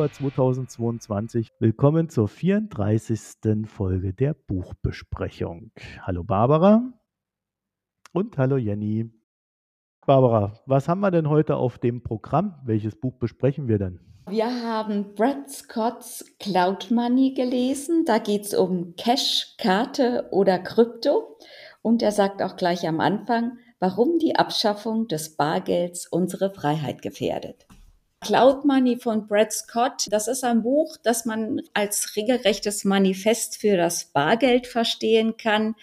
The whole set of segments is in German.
Freitag, der 13. Oktober 2022. Willkommen zur 34. Folge der Buchbesprechung. Hallo Barbara und hallo Jenny. Barbara, was haben wir denn heute auf dem Programm? Welches Buch besprechen wir denn? Wir haben Brad Scotts Cloud Money gelesen. Da geht es um Cash, Karte oder Krypto. Und er sagt auch gleich am Anfang, warum die Abschaffung des Bargelds unsere Freiheit gefährdet. Cloud Money von Brad Scott, das ist ein Buch, das man als regelrechtes Manifest für das Bargeld verstehen kann.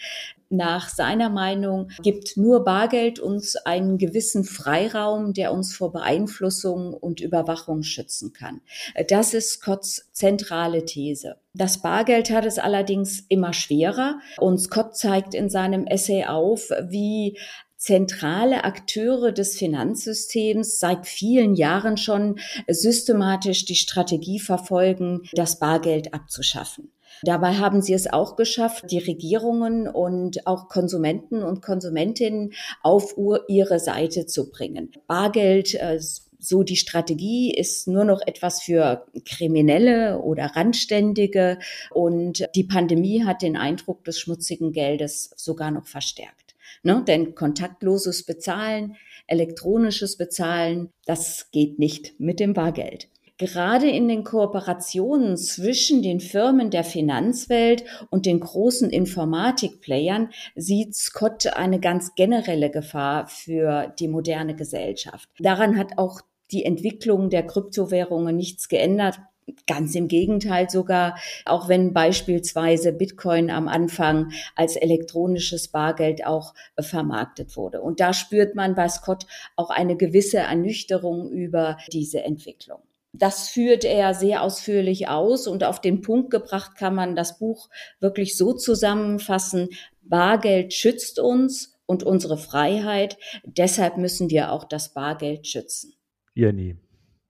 Nach seiner Meinung gibt nur Bargeld uns einen gewissen Freiraum, der uns vor Beeinflussung und Überwachung schützen kann. Das ist Scotts zentrale These. Das Bargeld hat es allerdings immer schwerer und Scott zeigt in seinem Essay auf, wie zentrale Akteure des Finanzsystems seit vielen Jahren schon systematisch die Strategie verfolgen, das Bargeld abzuschaffen. Dabei haben sie es auch geschafft, die Regierungen und auch Konsumenten und Konsumentinnen auf ihre Seite zu bringen. Bargeld äh, so die Strategie ist nur noch etwas für Kriminelle oder Randständige und die Pandemie hat den Eindruck des schmutzigen Geldes sogar noch verstärkt. Ne? Denn kontaktloses Bezahlen, elektronisches Bezahlen, das geht nicht mit dem Bargeld. Gerade in den Kooperationen zwischen den Firmen der Finanzwelt und den großen Informatikplayern sieht Scott eine ganz generelle Gefahr für die moderne Gesellschaft. Daran hat auch die Entwicklung der Kryptowährungen nichts geändert. Ganz im Gegenteil sogar, auch wenn beispielsweise Bitcoin am Anfang als elektronisches Bargeld auch äh, vermarktet wurde. Und da spürt man bei Scott auch eine gewisse Ernüchterung über diese Entwicklung. Das führt er sehr ausführlich aus und auf den Punkt gebracht kann man das Buch wirklich so zusammenfassen. Bargeld schützt uns und unsere Freiheit. Deshalb müssen wir auch das Bargeld schützen. Jenny,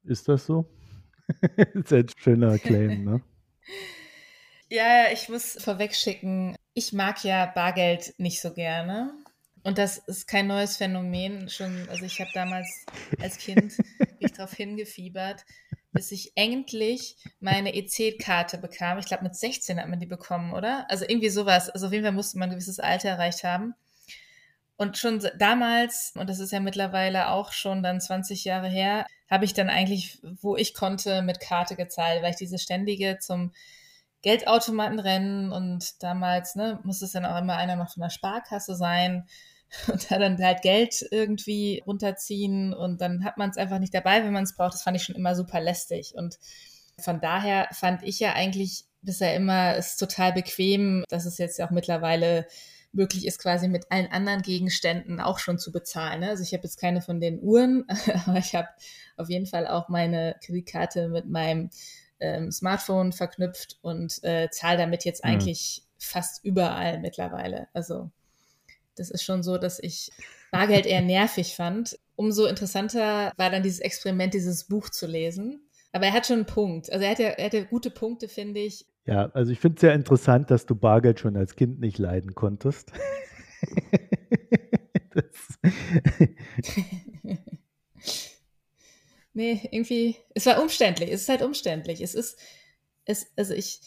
ist das so? ist ein schöner Claim, ne? Ja, ich muss vorweg schicken, ich mag ja Bargeld nicht so gerne. Und das ist kein neues Phänomen. Schon, also ich habe damals als Kind mich darauf hingefiebert, bis ich endlich meine EC-Karte bekam. Ich glaube, mit 16 hat man die bekommen, oder? Also irgendwie sowas. Also auf jeden Fall musste man ein gewisses Alter erreicht haben. Und schon damals, und das ist ja mittlerweile auch schon dann 20 Jahre her, habe ich dann eigentlich, wo ich konnte, mit Karte gezahlt, weil ich diese ständige zum Geldautomaten rennen und damals ne, muss es dann auch immer einer noch von der Sparkasse sein und da dann halt Geld irgendwie runterziehen und dann hat man es einfach nicht dabei, wenn man es braucht. Das fand ich schon immer super lästig und von daher fand ich ja eigentlich bisher immer es total bequem, dass es jetzt auch mittlerweile möglich ist, quasi mit allen anderen Gegenständen auch schon zu bezahlen. Ne? Also ich habe jetzt keine von den Uhren, aber ich habe auf jeden Fall auch meine Kreditkarte mit meinem ähm, Smartphone verknüpft und äh, zahle damit jetzt mhm. eigentlich fast überall mittlerweile. Also das ist schon so, dass ich Bargeld eher nervig fand. Umso interessanter war dann dieses Experiment, dieses Buch zu lesen. Aber er hat schon einen Punkt. Also er hat ja, er hat ja gute Punkte, finde ich. Ja, also ich finde es sehr interessant, dass du Bargeld schon als Kind nicht leiden konntest. nee, irgendwie, es war umständlich. Es ist halt umständlich. Es ist, es, also ich,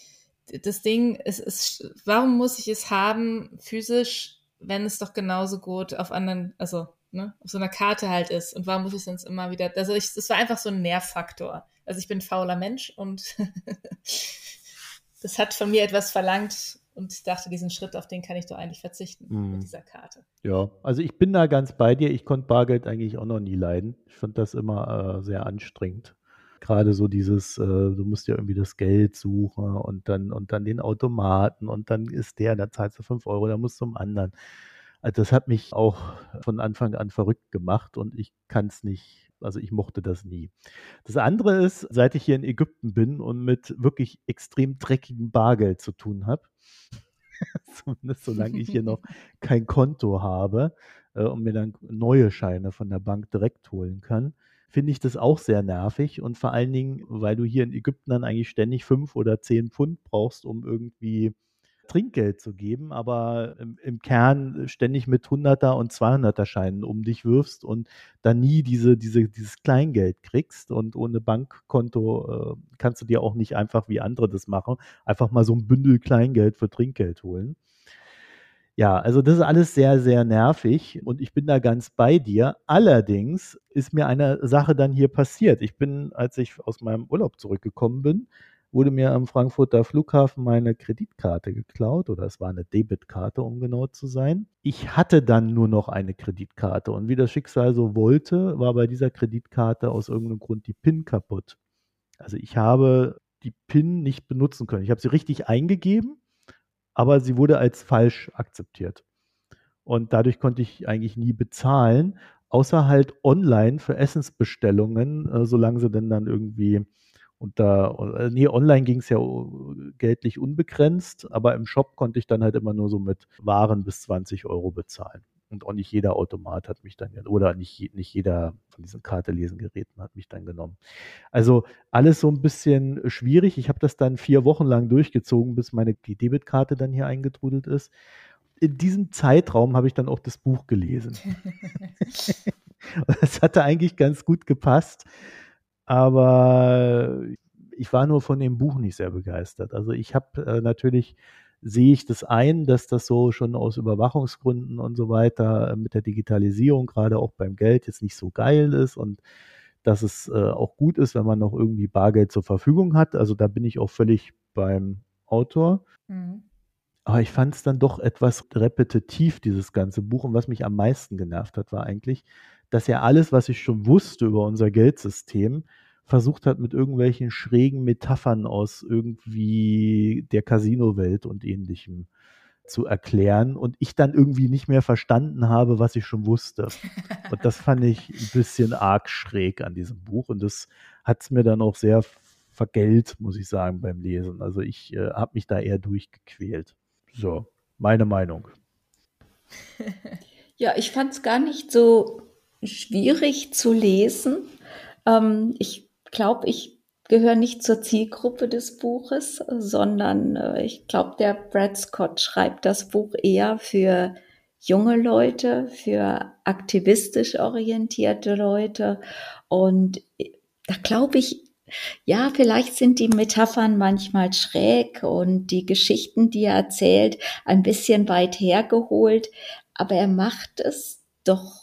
das Ding, es ist, warum muss ich es haben physisch, wenn es doch genauso gut auf anderen, also ne, auf so einer Karte halt ist? Und warum muss ich es sonst immer wieder, also ich, es war einfach so ein Nervfaktor. Also ich bin ein fauler Mensch und das hat von mir etwas verlangt und ich dachte, diesen Schritt, auf den kann ich doch eigentlich verzichten mm. mit dieser Karte. Ja, also ich bin da ganz bei dir. Ich konnte Bargeld eigentlich auch noch nie leiden. Ich fand das immer äh, sehr anstrengend. Gerade so dieses, äh, du musst ja irgendwie das Geld suchen und dann, und dann den Automaten und dann ist der, da zahlst du 5 Euro, dann musst du zum anderen. Also das hat mich auch von Anfang an verrückt gemacht und ich kann es nicht also ich mochte das nie. Das andere ist, seit ich hier in Ägypten bin und mit wirklich extrem dreckigem Bargeld zu tun habe, zumindest solange ich hier noch kein Konto habe äh, und mir dann neue Scheine von der Bank direkt holen kann, finde ich das auch sehr nervig und vor allen Dingen, weil du hier in Ägypten dann eigentlich ständig fünf oder zehn Pfund brauchst, um irgendwie Trinkgeld zu geben, aber im, im Kern ständig mit 100er und 200er Scheinen um dich wirfst und dann nie diese, diese, dieses Kleingeld kriegst und ohne Bankkonto äh, kannst du dir auch nicht einfach wie andere das machen, einfach mal so ein Bündel Kleingeld für Trinkgeld holen. Ja, also das ist alles sehr, sehr nervig und ich bin da ganz bei dir. Allerdings ist mir eine Sache dann hier passiert. Ich bin, als ich aus meinem Urlaub zurückgekommen bin, wurde mir am Frankfurter Flughafen meine Kreditkarte geklaut oder es war eine Debitkarte, um genau zu sein. Ich hatte dann nur noch eine Kreditkarte und wie das Schicksal so wollte, war bei dieser Kreditkarte aus irgendeinem Grund die PIN kaputt. Also ich habe die PIN nicht benutzen können. Ich habe sie richtig eingegeben, aber sie wurde als falsch akzeptiert. Und dadurch konnte ich eigentlich nie bezahlen, außer halt online für Essensbestellungen, äh, solange sie denn dann irgendwie unter, äh, nee, online ging es ja geldlich unbegrenzt, aber im Shop konnte ich dann halt immer nur so mit Waren bis 20 Euro bezahlen. Und auch nicht jeder Automat hat mich dann, oder nicht, nicht jeder von diesen Kartelesengeräten hat mich dann genommen. Also alles so ein bisschen schwierig. Ich habe das dann vier Wochen lang durchgezogen, bis meine Debitkarte dann hier eingetrudelt ist. In diesem Zeitraum habe ich dann auch das Buch gelesen. das hatte eigentlich ganz gut gepasst, aber ich war nur von dem Buch nicht sehr begeistert. Also ich habe äh, natürlich sehe ich das ein, dass das so schon aus Überwachungsgründen und so weiter äh, mit der Digitalisierung, gerade auch beim Geld, jetzt nicht so geil ist und dass es äh, auch gut ist, wenn man noch irgendwie Bargeld zur Verfügung hat. Also da bin ich auch völlig beim Autor. Mhm. Aber ich fand es dann doch etwas repetitiv, dieses ganze Buch. Und was mich am meisten genervt hat, war eigentlich, dass er alles, was ich schon wusste über unser Geldsystem, versucht hat, mit irgendwelchen schrägen Metaphern aus irgendwie der Casino-Welt und ähnlichem zu erklären und ich dann irgendwie nicht mehr verstanden habe, was ich schon wusste. Und das fand ich ein bisschen arg schräg an diesem Buch und das hat es mir dann auch sehr vergällt, muss ich sagen, beim Lesen. Also ich äh, habe mich da eher durchgequält. So, meine Meinung. Ja, ich fand es gar nicht so schwierig zu lesen. Ähm, ich glaube, ich gehöre nicht zur Zielgruppe des Buches, sondern äh, ich glaube, der Brad Scott schreibt das Buch eher für junge Leute, für aktivistisch orientierte Leute. Und äh, da glaube ich, ja, vielleicht sind die Metaphern manchmal schräg und die Geschichten, die er erzählt, ein bisschen weit hergeholt, aber er macht es doch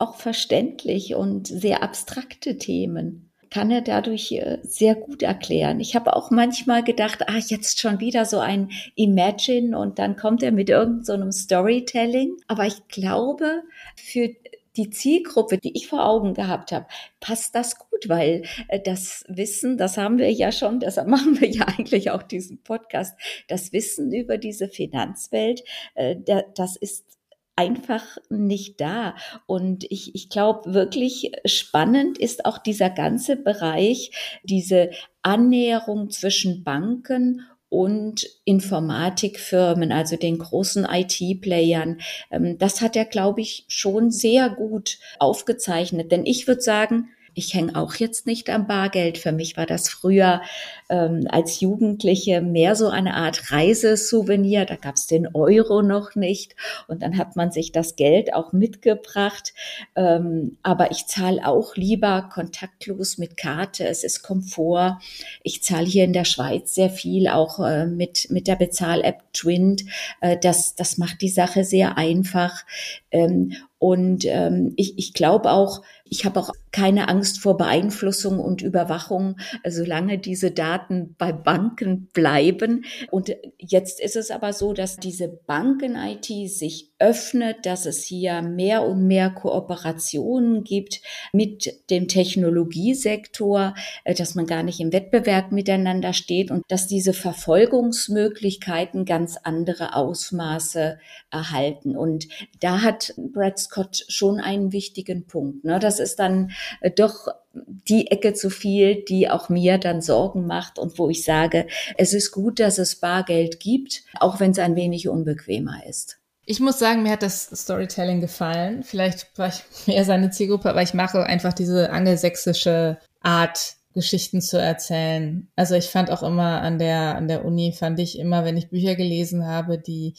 auch verständlich und sehr abstrakte Themen kann er dadurch äh, sehr gut erklären. Ich habe auch manchmal gedacht, ah, jetzt schon wieder so ein Imagine und dann kommt er mit irgendeinem so Storytelling. Aber ich glaube, für die Zielgruppe, die ich vor Augen gehabt habe, passt das gut, weil äh, das Wissen, das haben wir ja schon, deshalb machen wir ja eigentlich auch diesen Podcast, das Wissen über diese Finanzwelt, äh, das ist einfach nicht da. Und ich, ich glaube, wirklich spannend ist auch dieser ganze Bereich, diese Annäherung zwischen Banken und Informatikfirmen, also den großen IT-Playern. Ähm, das hat er, glaube ich, schon sehr gut aufgezeichnet. Denn ich würde sagen, ich hänge auch jetzt nicht am Bargeld. Für mich war das früher ähm, als Jugendliche mehr so eine Art Reisesouvenir. Da gab es den Euro noch nicht und dann hat man sich das Geld auch mitgebracht. Ähm, aber ich zahle auch lieber kontaktlos mit Karte. Es ist Komfort. Ich zahle hier in der Schweiz sehr viel, auch äh, mit, mit der Bezahl-App Twint. Äh, das, das macht die Sache sehr einfach. Ähm, und ähm, ich, ich glaube auch, ich habe auch keine Angst vor Beeinflussung und Überwachung, solange diese Daten bei Banken bleiben. Und jetzt ist es aber so, dass diese Banken-IT sich öffnet, dass es hier mehr und mehr Kooperationen gibt mit dem Technologiesektor, äh, dass man gar nicht im Wettbewerb miteinander steht und dass diese Verfolgungsmöglichkeiten ganz andere Ausmaße erhalten. Und da hat Brad Scott schon einen wichtigen Punkt. Ne? Das ist dann äh, doch die Ecke zu viel, die auch mir dann Sorgen macht und wo ich sage, es ist gut, dass es Bargeld gibt, auch wenn es ein wenig unbequemer ist. Ich muss sagen, mir hat das Storytelling gefallen. Vielleicht war ich mehr seine Zielgruppe, aber ich mache einfach diese angelsächsische Art Geschichten zu erzählen. Also ich fand auch immer an der, an der Uni, fand ich immer, wenn ich Bücher gelesen habe, die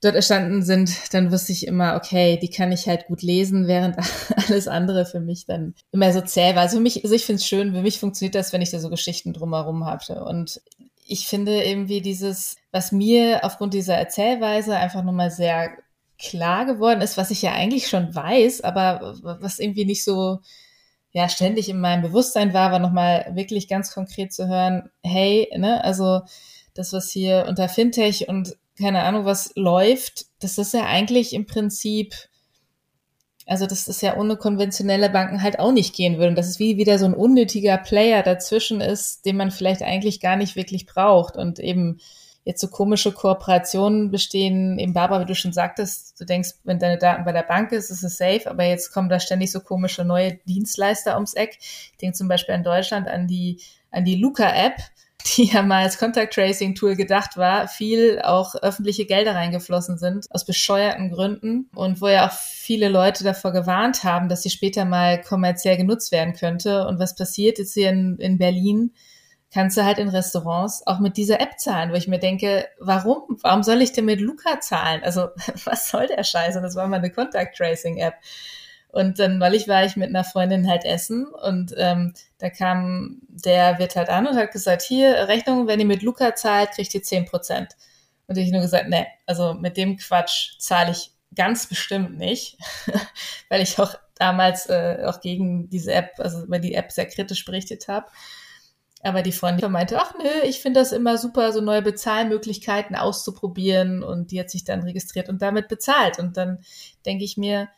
dort erstanden sind, dann wusste ich immer, okay, die kann ich halt gut lesen, während alles andere für mich dann immer so zäh war. Also für mich, also ich finde es schön, für mich funktioniert das, wenn ich da so Geschichten drumherum hatte. Und ich finde irgendwie dieses, was mir aufgrund dieser Erzählweise einfach nochmal sehr klar geworden ist, was ich ja eigentlich schon weiß, aber was irgendwie nicht so ja ständig in meinem Bewusstsein war, war nochmal wirklich ganz konkret zu hören, hey, ne, also das, was hier unter Fintech und keine Ahnung was läuft, das ist ja eigentlich im Prinzip, also das ist ja ohne konventionelle Banken halt auch nicht gehen würde. Und das ist wie wieder so ein unnötiger Player dazwischen ist, den man vielleicht eigentlich gar nicht wirklich braucht und eben jetzt so komische Kooperationen bestehen. Eben Barbara, wie du schon sagtest, du denkst, wenn deine Daten bei der Bank ist, ist es safe, aber jetzt kommen da ständig so komische neue Dienstleister ums Eck. Ich denke zum Beispiel in Deutschland an die, an die Luca-App, die ja mal als Contact Tracing Tool gedacht war, viel auch öffentliche Gelder reingeflossen sind, aus bescheuerten Gründen und wo ja auch viele Leute davor gewarnt haben, dass sie später mal kommerziell genutzt werden könnte. Und was passiert jetzt hier in, in Berlin? kannst du halt in Restaurants auch mit dieser App zahlen, wo ich mir denke, warum? Warum soll ich denn mit Luca zahlen? Also was soll der Scheiß? Und das war mal eine Contact Tracing App. Und dann neulich war ich mit einer Freundin halt essen und ähm, da kam der Wirt halt an und hat gesagt, hier, Rechnung, wenn ihr mit Luca zahlt, kriegt ihr zehn Prozent. Und ich nur gesagt, nee, also mit dem Quatsch zahle ich ganz bestimmt nicht, weil ich auch damals äh, auch gegen diese App, also über die App sehr kritisch berichtet habe. Aber die Freundin meinte, ach nö, ich finde das immer super, so neue Bezahlmöglichkeiten auszuprobieren. Und die hat sich dann registriert und damit bezahlt. Und dann denke ich mir,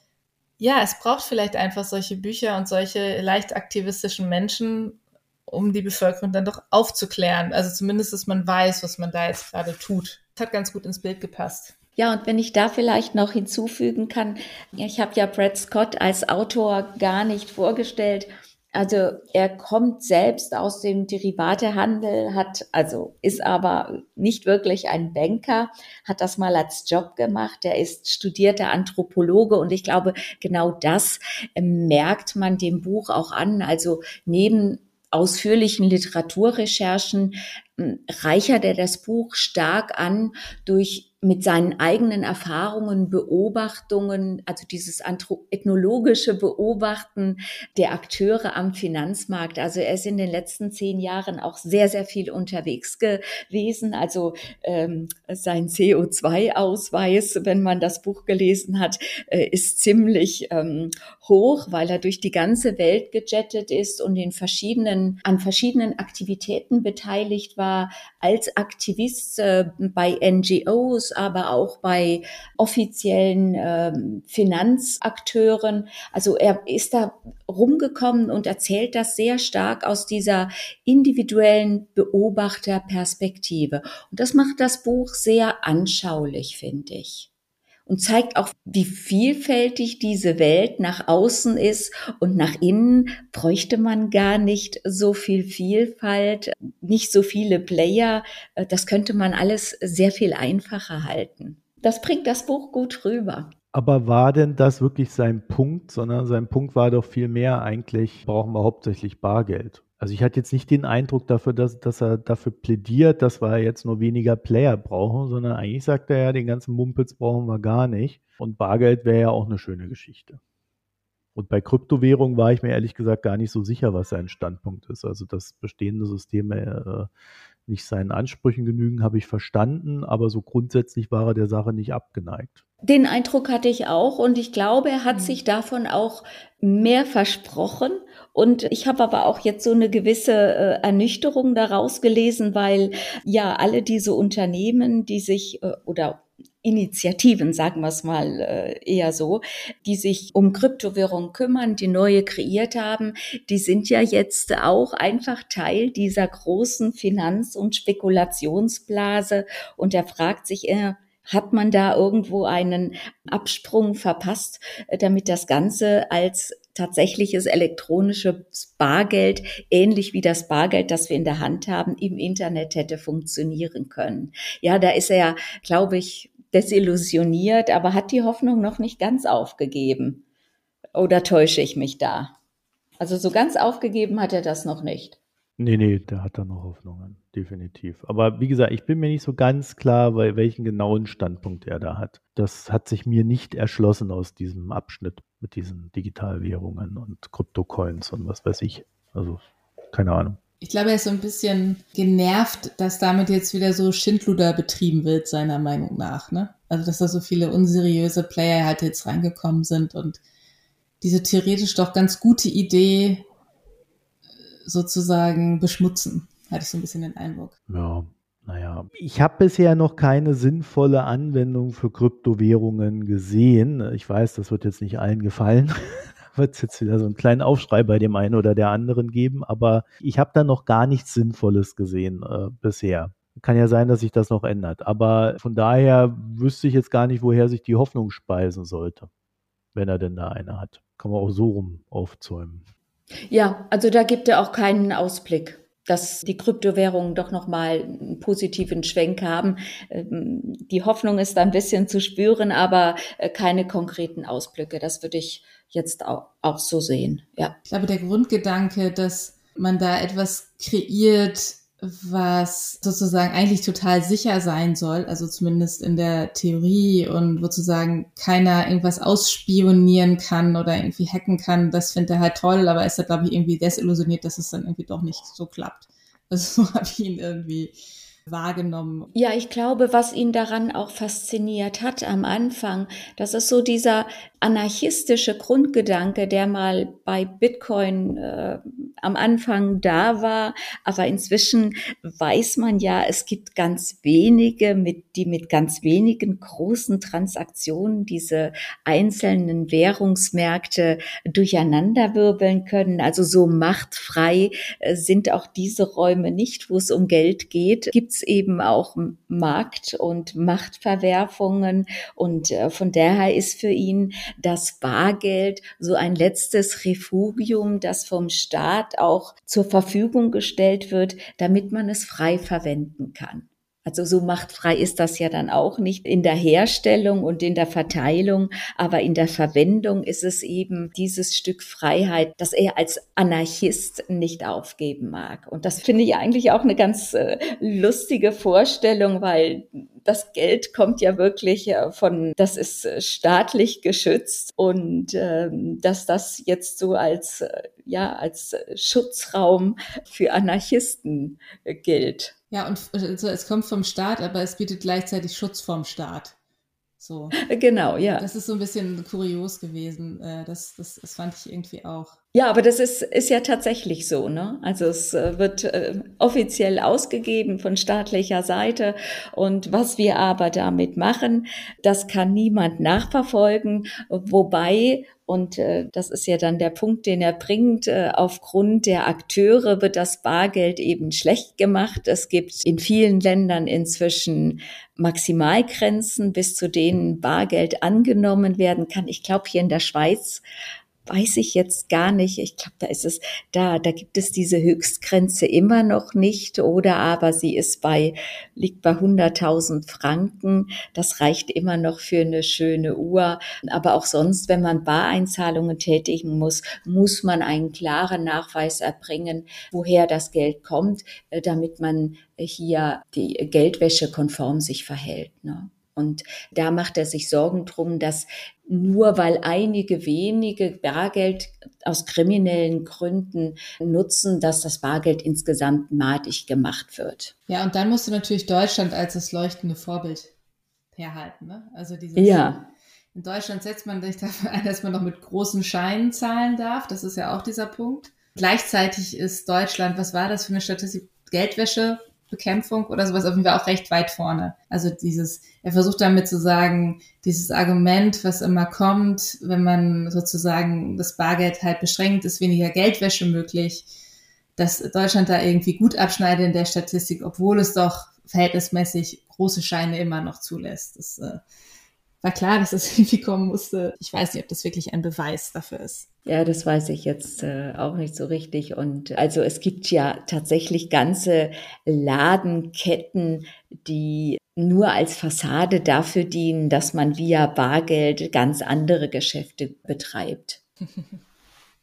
ja, es braucht vielleicht einfach solche Bücher und solche leicht aktivistischen Menschen, um die Bevölkerung dann doch aufzuklären. Also zumindest, dass man weiß, was man da jetzt gerade tut. Das hat ganz gut ins Bild gepasst. Ja, und wenn ich da vielleicht noch hinzufügen kann, ich habe ja Brad Scott als Autor gar nicht vorgestellt. Also er kommt selbst aus dem Derivatehandel, hat also ist aber nicht wirklich ein Banker, hat das mal als Job gemacht. Er ist studierter Anthropologe und ich glaube, genau das ähm, merkt man dem Buch auch an. Also neben ausführlichen Literaturrecherchen reichert er das Buch stark an durch mit seinen eigenen Erfahrungen, Beobachtungen, also dieses ethnologische Beobachten der Akteure am Finanzmarkt. Also er ist in den letzten zehn Jahren auch sehr, sehr viel unterwegs gewesen. Also ähm, sein CO2-Ausweis, wenn man das Buch gelesen hat, äh, ist ziemlich ähm, hoch, weil er durch die ganze Welt gejettet ist und in verschiedenen, an verschiedenen Aktivitäten beteiligt war, als Aktivist äh, bei NGOs, aber auch bei offiziellen ähm, Finanzakteuren. Also er ist da rumgekommen und erzählt das sehr stark aus dieser individuellen Beobachterperspektive. Und das macht das Buch sehr anschaulich, finde ich und zeigt auch, wie vielfältig diese Welt nach außen ist und nach innen bräuchte man gar nicht so viel Vielfalt, nicht so viele Player. Das könnte man alles sehr viel einfacher halten. Das bringt das Buch gut rüber. Aber war denn das wirklich sein Punkt, sondern sein Punkt war doch viel mehr eigentlich, brauchen wir hauptsächlich Bargeld. Also ich hatte jetzt nicht den Eindruck dafür, dass, dass er dafür plädiert, dass wir jetzt nur weniger Player brauchen, sondern eigentlich sagt er ja, den ganzen Mumpels brauchen wir gar nicht. Und Bargeld wäre ja auch eine schöne Geschichte. Und bei Kryptowährungen war ich mir ehrlich gesagt gar nicht so sicher, was sein Standpunkt ist. Also dass bestehende Systeme äh, nicht seinen Ansprüchen genügen, habe ich verstanden, aber so grundsätzlich war er der Sache nicht abgeneigt. Den Eindruck hatte ich auch und ich glaube, er hat mhm. sich davon auch mehr versprochen. Und ich habe aber auch jetzt so eine gewisse äh, Ernüchterung daraus gelesen, weil ja alle diese Unternehmen, die sich äh, oder Initiativen, sagen wir es mal äh, eher so, die sich um Kryptowährungen kümmern, die neue kreiert haben, die sind ja jetzt auch einfach Teil dieser großen Finanz- und Spekulationsblase. Und er fragt sich, äh, hat man da irgendwo einen Absprung verpasst, äh, damit das Ganze als tatsächliches elektronisches Bargeld, ähnlich wie das Bargeld, das wir in der Hand haben, im Internet hätte funktionieren können. Ja, da ist er, glaube ich, desillusioniert, aber hat die Hoffnung noch nicht ganz aufgegeben. Oder täusche ich mich da? Also so ganz aufgegeben hat er das noch nicht. Nee, nee, der hat da noch Hoffnungen, definitiv. Aber wie gesagt, ich bin mir nicht so ganz klar, bei welchen genauen Standpunkt er da hat. Das hat sich mir nicht erschlossen aus diesem Abschnitt mit diesen Digitalwährungen und Kryptocoins und was weiß ich. Also, keine Ahnung. Ich glaube, er ist so ein bisschen genervt, dass damit jetzt wieder so Schindluder betrieben wird, seiner Meinung nach. Ne? Also, dass da so viele unseriöse Player halt jetzt reingekommen sind und diese theoretisch doch ganz gute Idee sozusagen beschmutzen, hatte ich so ein bisschen den Eindruck. Ja, naja, ich habe bisher noch keine sinnvolle Anwendung für Kryptowährungen gesehen. Ich weiß, das wird jetzt nicht allen gefallen. wird es jetzt wieder so einen kleinen Aufschrei bei dem einen oder der anderen geben, aber ich habe da noch gar nichts Sinnvolles gesehen äh, bisher. Kann ja sein, dass sich das noch ändert. Aber von daher wüsste ich jetzt gar nicht, woher sich die Hoffnung speisen sollte, wenn er denn da eine hat. Kann man auch so rum aufzäumen. Ja, also da gibt er auch keinen Ausblick dass die Kryptowährungen doch nochmal einen positiven Schwenk haben. Ähm, die Hoffnung ist da ein bisschen zu spüren, aber äh, keine konkreten Ausblicke. Das würde ich jetzt auch, auch so sehen. Ja. Ich glaube, der Grundgedanke, dass man da etwas kreiert, was sozusagen eigentlich total sicher sein soll, also zumindest in der Theorie und sozusagen keiner irgendwas ausspionieren kann oder irgendwie hacken kann, das findet er halt toll, aber ist er, glaube ich, irgendwie desillusioniert, dass es dann irgendwie doch nicht so klappt. Also so habe ich ihn irgendwie wahrgenommen? Ja, ich glaube, was ihn daran auch fasziniert hat am Anfang, das ist so dieser anarchistische Grundgedanke, der mal bei Bitcoin äh, am Anfang da war, aber inzwischen weiß man ja, es gibt ganz wenige, mit, die mit ganz wenigen großen Transaktionen diese einzelnen Währungsmärkte durcheinanderwirbeln können. Also so machtfrei äh, sind auch diese Räume nicht, wo es um Geld geht. Gibt es eben auch Markt- und Machtverwerfungen und äh, von daher ist für ihn das Bargeld so ein letztes Refugium, das vom Staat auch zur Verfügung gestellt wird, damit man es frei verwenden kann. Also so machtfrei ist das ja dann auch nicht in der Herstellung und in der Verteilung, aber in der Verwendung ist es eben dieses Stück Freiheit, das er als Anarchist nicht aufgeben mag. Und das finde ich eigentlich auch eine ganz äh, lustige Vorstellung, weil das Geld kommt ja wirklich äh, von, das ist äh, staatlich geschützt und ähm, dass das jetzt so als, äh, ja, als Schutzraum für Anarchisten gilt. Ja, und also es kommt vom Staat, aber es bietet gleichzeitig Schutz vom Staat. So. Genau, ja. Das ist so ein bisschen kurios gewesen. Äh, das, das, das fand ich irgendwie auch. Ja, aber das ist, ist ja tatsächlich so, ne? Also es äh, wird äh, offiziell ausgegeben von staatlicher Seite. Und was wir aber damit machen, das kann niemand nachverfolgen. Wobei und äh, das ist ja dann der Punkt, den er bringt. Äh, aufgrund der Akteure wird das Bargeld eben schlecht gemacht. Es gibt in vielen Ländern inzwischen Maximalgrenzen, bis zu denen Bargeld angenommen werden kann. Ich glaube, hier in der Schweiz weiß ich jetzt gar nicht. Ich glaube, da ist es, da, da gibt es diese Höchstgrenze immer noch nicht oder aber sie ist bei, liegt bei 100.000 Franken. Das reicht immer noch für eine schöne Uhr. Aber auch sonst, wenn man Bareinzahlungen tätigen muss, muss man einen klaren Nachweis erbringen, woher das Geld kommt, äh, damit man hier die Geldwäsche konform sich verhält. Ne? Und da macht er sich Sorgen drum, dass nur weil einige wenige Bargeld aus kriminellen Gründen nutzen, dass das Bargeld insgesamt madig gemacht wird. Ja, und dann musst du natürlich Deutschland als das leuchtende Vorbild herhalten. Ne? Also dieses, ja. In Deutschland setzt man sich dafür ein, dass man noch mit großen Scheinen zahlen darf. Das ist ja auch dieser Punkt. Gleichzeitig ist Deutschland, was war das für eine Statistik? Geldwäsche Bekämpfung oder sowas auf jeden Fall auch recht weit vorne. Also dieses, er versucht damit zu sagen, dieses Argument, was immer kommt, wenn man sozusagen das Bargeld halt beschränkt, ist weniger Geldwäsche möglich, dass Deutschland da irgendwie gut abschneidet in der Statistik, obwohl es doch verhältnismäßig große Scheine immer noch zulässt. Das äh, war klar, dass das irgendwie kommen musste. Ich weiß nicht, ob das wirklich ein Beweis dafür ist. Ja, das weiß ich jetzt äh, auch nicht so richtig. Und also es gibt ja tatsächlich ganze Ladenketten, die nur als Fassade dafür dienen, dass man via Bargeld ganz andere Geschäfte betreibt.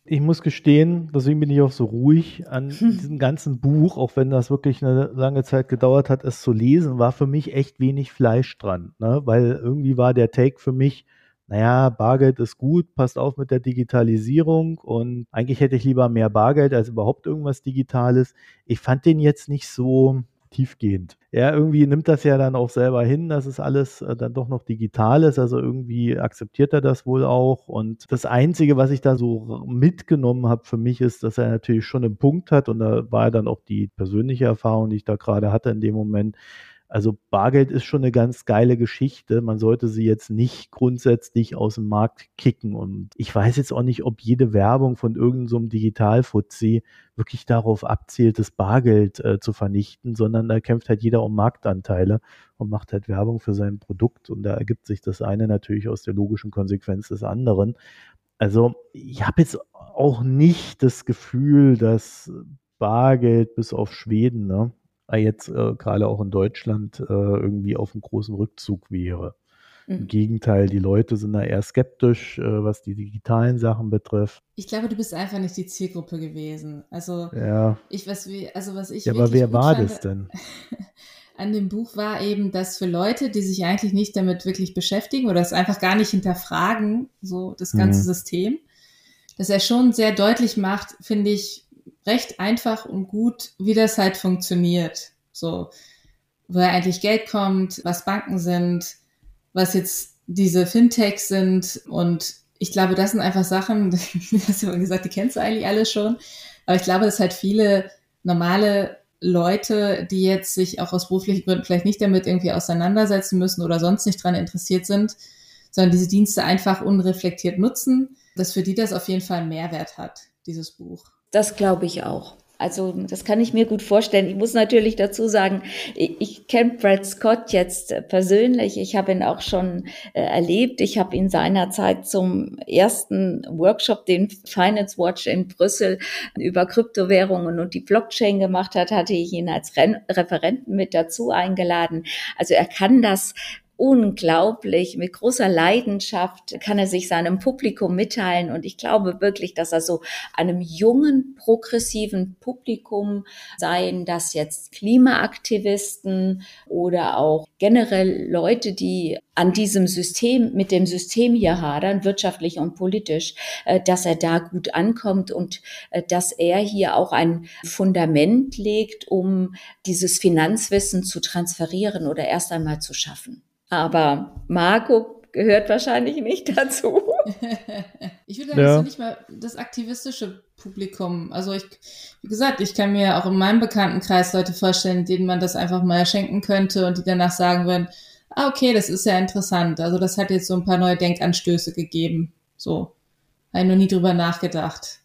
ich muss gestehen, deswegen bin ich auch so ruhig an diesem ganzen Buch, auch wenn das wirklich eine lange Zeit gedauert hat, es zu lesen, war für mich echt wenig Fleisch dran, ne? weil irgendwie war der Take für mich, naja, Bargeld ist gut, passt auf mit der Digitalisierung und eigentlich hätte ich lieber mehr Bargeld als überhaupt irgendwas Digitales. Ich fand den jetzt nicht so, tiefgehend. Er irgendwie nimmt das ja dann auch selber hin, dass es alles äh, dann doch noch digital ist. Also irgendwie akzeptiert er das wohl auch. Und das Einzige, was ich da so mitgenommen habe für mich, ist, dass er natürlich schon einen Punkt hat. Und da war dann auch die persönliche Erfahrung, die ich da gerade hatte in dem Moment, also Bargeld ist schon eine ganz geile Geschichte. Man sollte sie jetzt nicht grundsätzlich aus dem Markt kicken. Und ich weiß jetzt auch nicht, ob jede Werbung von irgendeinem so Digitalfuzzi wirklich darauf abzielt, das Bargeld äh, zu vernichten, sondern da kämpft halt jeder um Marktanteile und macht halt Werbung für sein Produkt. Und da ergibt sich das eine natürlich aus der logischen Konsequenz des anderen. Also ich habe jetzt auch nicht das Gefühl, dass Bargeld bis auf Schweden, ne, jetzt äh, gerade auch in Deutschland äh, irgendwie auf einem großen Rückzug wäre. Mhm. Im Gegenteil, die Leute sind da eher skeptisch, äh, was die digitalen Sachen betrifft. Ich glaube, du bist einfach nicht die Zielgruppe gewesen. Also, ja. ich, was, also was ich. Ja, aber wer war fand, das denn? an dem Buch war eben, dass für Leute, die sich eigentlich nicht damit wirklich beschäftigen oder es einfach gar nicht hinterfragen, so das ganze mhm. System, dass er schon sehr deutlich macht, finde ich, recht einfach und gut, wie das halt funktioniert. So, woher eigentlich Geld kommt, was Banken sind, was jetzt diese Fintechs sind und ich glaube, das sind einfach Sachen, du hast ja gesagt, die kennst du eigentlich alle schon, aber ich glaube, dass halt viele normale Leute, die jetzt sich auch aus beruflichen Gründen vielleicht nicht damit irgendwie auseinandersetzen müssen oder sonst nicht dran interessiert sind, sondern diese Dienste einfach unreflektiert nutzen, dass für die das auf jeden Fall einen Mehrwert hat, dieses Buch. Das glaube ich auch. Also das kann ich mir gut vorstellen. Ich muss natürlich dazu sagen, ich, ich kenne Brad Scott jetzt persönlich. Ich habe ihn auch schon äh, erlebt. Ich habe ihn seinerzeit zum ersten Workshop, den Finance Watch in Brüssel über Kryptowährungen und die Blockchain gemacht hat, hatte ich ihn als Ren Referenten mit dazu eingeladen. Also er kann das unglaublich, mit großer Leidenschaft kann er sich seinem Publikum mitteilen. Und ich glaube wirklich, dass er so einem jungen, progressiven Publikum, seien das jetzt Klimaaktivisten oder auch generell Leute, die an diesem System, mit dem System hier hadern, wirtschaftlich und politisch, äh, dass er da gut ankommt und äh, dass er hier auch ein Fundament legt, um dieses Finanzwissen zu transferieren oder erst einmal zu schaffen. Aber Marco gehört wahrscheinlich nicht dazu. ich würde sagen, ja. das ist nicht mal das aktivistische Publikum. Also ich, wie gesagt, ich kann mir auch in meinem Bekanntenkreis Leute vorstellen, denen man das einfach mal schenken könnte und die danach sagen würden, ah, okay, das ist ja interessant. Also das hat jetzt so ein paar neue Denkanstöße gegeben. So. Habe ich noch nie drüber nachgedacht.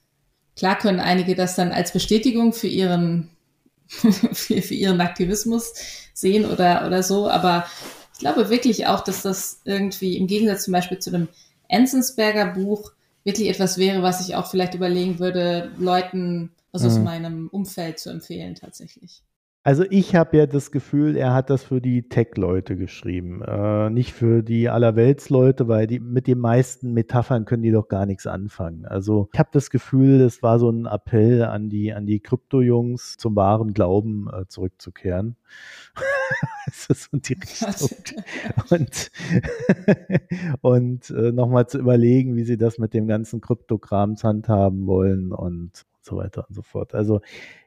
Klar können einige das dann als Bestätigung für ihren, für, für ihren Aktivismus sehen oder, oder so, aber ich glaube wirklich auch, dass das irgendwie im Gegensatz zum Beispiel zu dem Enzensberger Buch wirklich etwas wäre, was ich auch vielleicht überlegen würde, Leuten also aus mhm. meinem Umfeld zu empfehlen tatsächlich. Also ich habe ja das Gefühl, er hat das für die Tech-Leute geschrieben, äh, nicht für die Allerweltsleute, weil die mit den meisten Metaphern können die doch gar nichts anfangen. Also ich habe das Gefühl, es war so ein Appell an die an die Krypto-Jungs zum wahren Glauben äh, zurückzukehren. das ist so die Richtung. und und äh, nochmal zu überlegen, wie sie das mit dem ganzen Kryptokrams handhaben wollen und so weiter und so fort. Also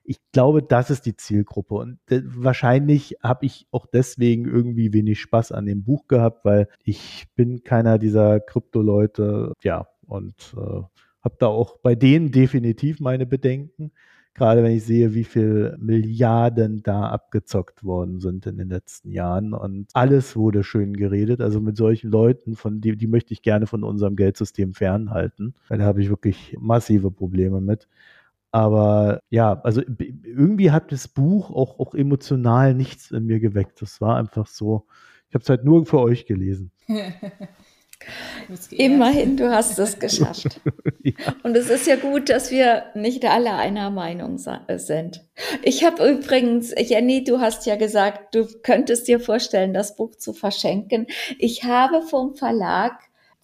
ich glaube, das ist die Zielgruppe. Und wahrscheinlich habe ich auch deswegen irgendwie wenig Spaß an dem Buch gehabt, weil ich bin keiner dieser Krypto-Leute, ja, und äh, habe da auch bei denen definitiv meine Bedenken. Gerade wenn ich sehe, wie viel Milliarden da abgezockt worden sind in den letzten Jahren. Und alles wurde schön geredet. Also mit solchen Leuten, von die, die möchte ich gerne von unserem Geldsystem fernhalten. Weil da habe ich wirklich massive Probleme mit. Aber ja, also irgendwie hat das Buch auch, auch emotional nichts in mir geweckt. Das war einfach so, ich habe es halt nur für euch gelesen. Immerhin, du hast es geschafft. ja. Und es ist ja gut, dass wir nicht alle einer Meinung sind. Ich habe übrigens, Jenny, du hast ja gesagt, du könntest dir vorstellen, das Buch zu verschenken. Ich habe vom Verlag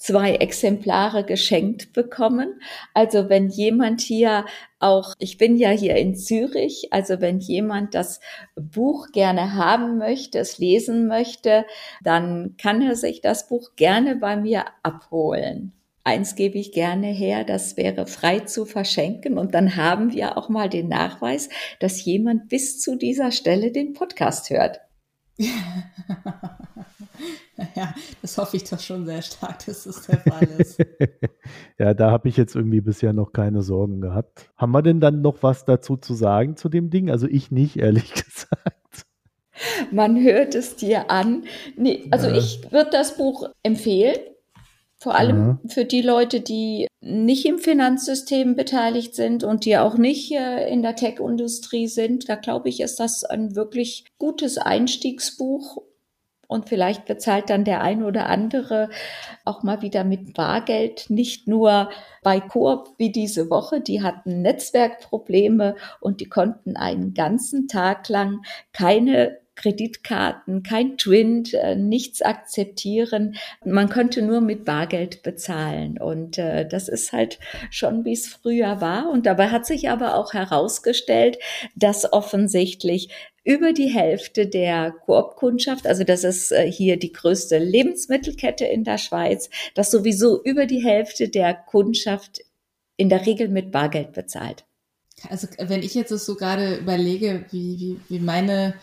zwei Exemplare geschenkt bekommen. Also wenn jemand hier auch, ich bin ja hier in Zürich, also wenn jemand das Buch gerne haben möchte, es lesen möchte, dann kann er sich das Buch gerne bei mir abholen. Eins gebe ich gerne her, das wäre frei zu verschenken. Und dann haben wir auch mal den Nachweis, dass jemand bis zu dieser Stelle den Podcast hört. ja, das hoffe ich doch schon sehr stark, dass das der Fall ist. ja, da habe ich jetzt irgendwie bisher noch keine Sorgen gehabt. Haben wir denn dann noch was dazu zu sagen zu dem Ding? Also ich nicht, ehrlich gesagt. Man hört es dir an. Nee, also ja. ich würde das Buch empfehlen. Vor allem ja. für die Leute, die nicht im Finanzsystem beteiligt sind und die auch nicht äh, in der Tech-Industrie sind. Da glaube ich, ist das ein wirklich gutes Einstiegsbuch. Und vielleicht bezahlt dann der ein oder andere auch mal wieder mit Bargeld, nicht nur bei Coop wie diese Woche. Die hatten Netzwerkprobleme und die konnten einen ganzen Tag lang keine Kreditkarten, kein Twint, äh, nichts akzeptieren. Man konnte nur mit Bargeld bezahlen. Und äh, das ist halt schon, wie es früher war. Und dabei hat sich aber auch herausgestellt, dass offensichtlich über die Hälfte der Koop-Kundschaft, also das ist äh, hier die größte Lebensmittelkette in der Schweiz, dass sowieso über die Hälfte der Kundschaft in der Regel mit Bargeld bezahlt. Also wenn ich jetzt so gerade überlege, wie, wie, wie meine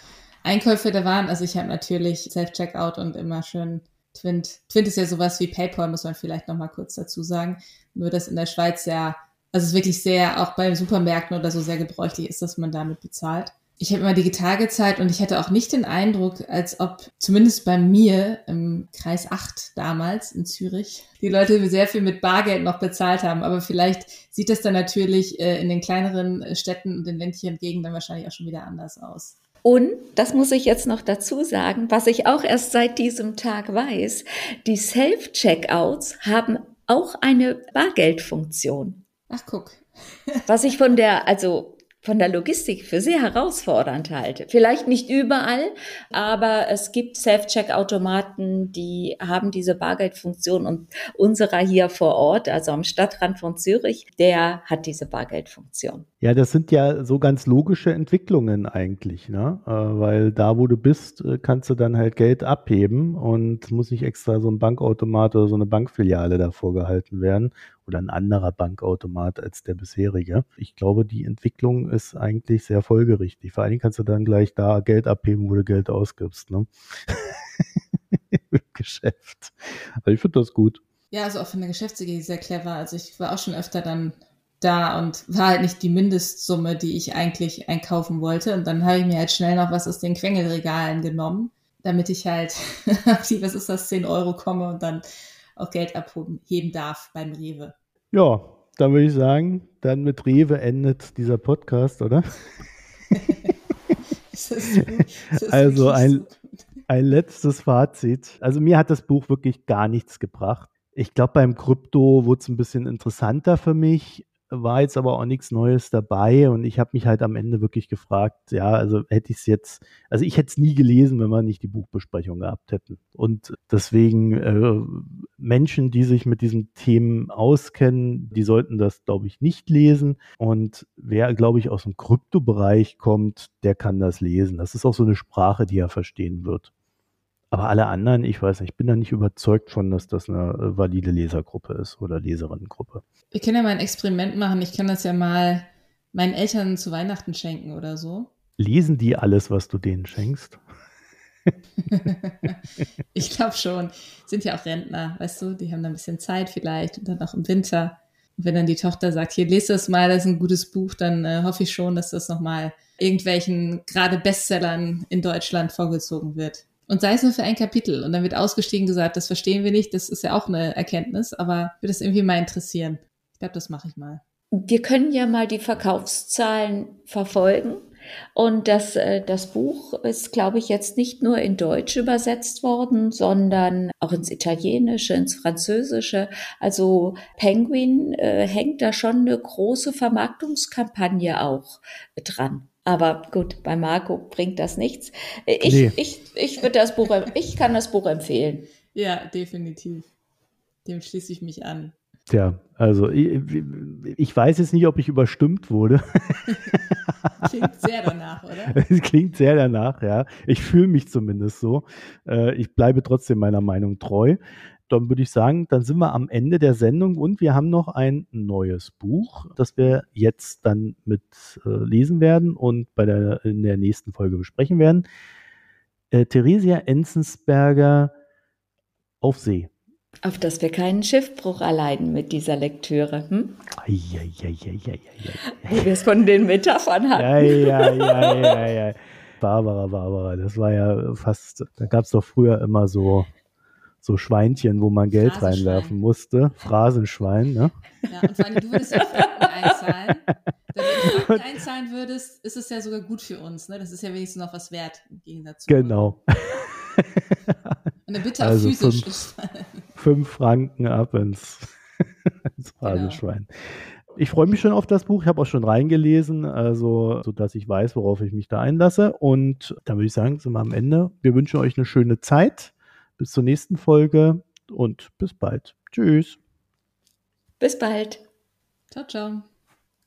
Einkäufe da waren. Also ich habe natürlich Self-Checkout und immer schön Twint. Twint ist ja sowas wie PayPal, muss man vielleicht noch mal kurz dazu sagen. Nur dass in der Schweiz ja, also es wirklich sehr, auch bei Supermärkten oder so sehr gebräuchlich ist, dass man damit bezahlt. Ich habe immer digital gezahlt und ich hatte auch nicht den Eindruck, als ob zumindest bei mir im Kreis 8 damals in Zürich die Leute sehr viel mit Bargeld noch bezahlt haben. Aber vielleicht sieht das dann natürlich äh, in den kleineren Städten und den ländlichen Gegenden wahrscheinlich auch schon wieder anders aus. Und, das muss ich jetzt noch dazu sagen, was ich auch erst seit diesem Tag weiß, die Self-Checkouts haben auch eine Bargeldfunktion. Ach, guck. was ich von der, also von der Logistik für sehr herausfordernd halte. Vielleicht nicht überall, aber es gibt Self-Check-Automaten, die haben diese Bargeldfunktion und unserer hier vor Ort, also am Stadtrand von Zürich, der hat diese Bargeldfunktion. Ja, das sind ja so ganz logische Entwicklungen eigentlich, ne? Äh, weil da, wo du bist, äh, kannst du dann halt Geld abheben und muss nicht extra so ein Bankautomat oder so eine Bankfiliale davor gehalten werden oder ein anderer Bankautomat als der bisherige. Ich glaube, die Entwicklung ist eigentlich sehr folgerichtig. Vor allen Dingen kannst du dann gleich da Geld abheben, wo du Geld ausgibst. Ne? Im Geschäft. Aber ich finde das gut. Ja, also auch für eine Geschäftsidee sehr clever. Also ich war auch schon öfter dann da und war halt nicht die Mindestsumme, die ich eigentlich einkaufen wollte. Und dann habe ich mir halt schnell noch was aus den Quengelregalen genommen, damit ich halt was ist das, 10 Euro komme und dann auch Geld abheben darf beim Rewe. Ja, dann würde ich sagen, dann mit Rewe endet dieser Podcast, oder? also ein, ein letztes Fazit. Also mir hat das Buch wirklich gar nichts gebracht. Ich glaube, beim Krypto wurde es ein bisschen interessanter für mich war jetzt aber auch nichts Neues dabei und ich habe mich halt am Ende wirklich gefragt, ja, also hätte ich es jetzt, also ich hätte es nie gelesen, wenn wir nicht die Buchbesprechung gehabt hätten. Und deswegen äh, Menschen, die sich mit diesen Themen auskennen, die sollten das, glaube ich, nicht lesen. Und wer, glaube ich, aus dem Kryptobereich kommt, der kann das lesen. Das ist auch so eine Sprache, die er verstehen wird. Aber alle anderen, ich weiß nicht, ich bin da nicht überzeugt von, dass das eine äh, valide Lesergruppe ist oder Leserinnengruppe. Wir können ja mal ein Experiment machen. Ich kann das ja mal meinen Eltern zu Weihnachten schenken oder so. Lesen die alles, was du denen schenkst? ich glaube schon. Sind ja auch Rentner, weißt du, die haben da ein bisschen Zeit vielleicht und dann auch im Winter. Und wenn dann die Tochter sagt, hier, lese das mal, das ist ein gutes Buch, dann äh, hoffe ich schon, dass das nochmal irgendwelchen gerade Bestsellern in Deutschland vorgezogen wird. Und sei es nur für ein Kapitel. Und dann wird ausgestiegen gesagt, das verstehen wir nicht, das ist ja auch eine Erkenntnis, aber würde das irgendwie mal interessieren. Ich glaube, das mache ich mal. Wir können ja mal die Verkaufszahlen verfolgen. Und das, äh, das Buch ist, glaube ich, jetzt nicht nur in Deutsch übersetzt worden, sondern auch ins Italienische, ins Französische. Also Penguin äh, hängt da schon eine große Vermarktungskampagne auch dran. Aber gut, bei Marco bringt das nichts. Ich, nee. ich, ich würde das Buch, ich kann das Buch empfehlen. Ja, definitiv. dem schließe ich mich an. Tja, also ich, ich, weiß jetzt nicht, ob ich überstimmt wurde. Klingt sehr danach, oder? Es klingt sehr danach, ja. Ich fühle mich zumindest so. Äh, ich bleibe trotzdem meiner Meinung treu. Dann würde ich sagen, dann sind wir am Ende der Sendung und wir haben noch ein neues Buch, das wir jetzt dann mit äh, lesen werden und bei der, in der nächsten Folge besprechen werden. Äh, Theresia Enzensberger auf See. Auf dass wir keinen Schiffbruch erleiden mit dieser Lektüre. Hm? Wo wir es von den Metaphern hatten. Ja, ja, ja, ja, ja. Barbara, Barbara, das war ja fast, da gab es doch früher immer so, so Schweinchen, wo man Geld reinwerfen musste. Phrasenschwein, ne? Ja, und vor allem, du würdest ja Franken einzahlen. Wenn du Franken einzahlen würdest, ist es ja sogar gut für uns, ne? Das ist ja wenigstens noch was wert im Gegensatz zu. Genau. Dann bitte also auch physisch. Fünf, fünf Franken ab ins, ins Phrasenschwein. Genau. Ich freue mich schon auf das Buch. Ich habe auch schon reingelesen, also so dass ich weiß, worauf ich mich da einlasse. Und dann würde ich sagen, sind wir am Ende. Wir wünschen euch eine schöne Zeit. Bis zur nächsten Folge und bis bald. Tschüss. Bis bald. Ciao, ciao.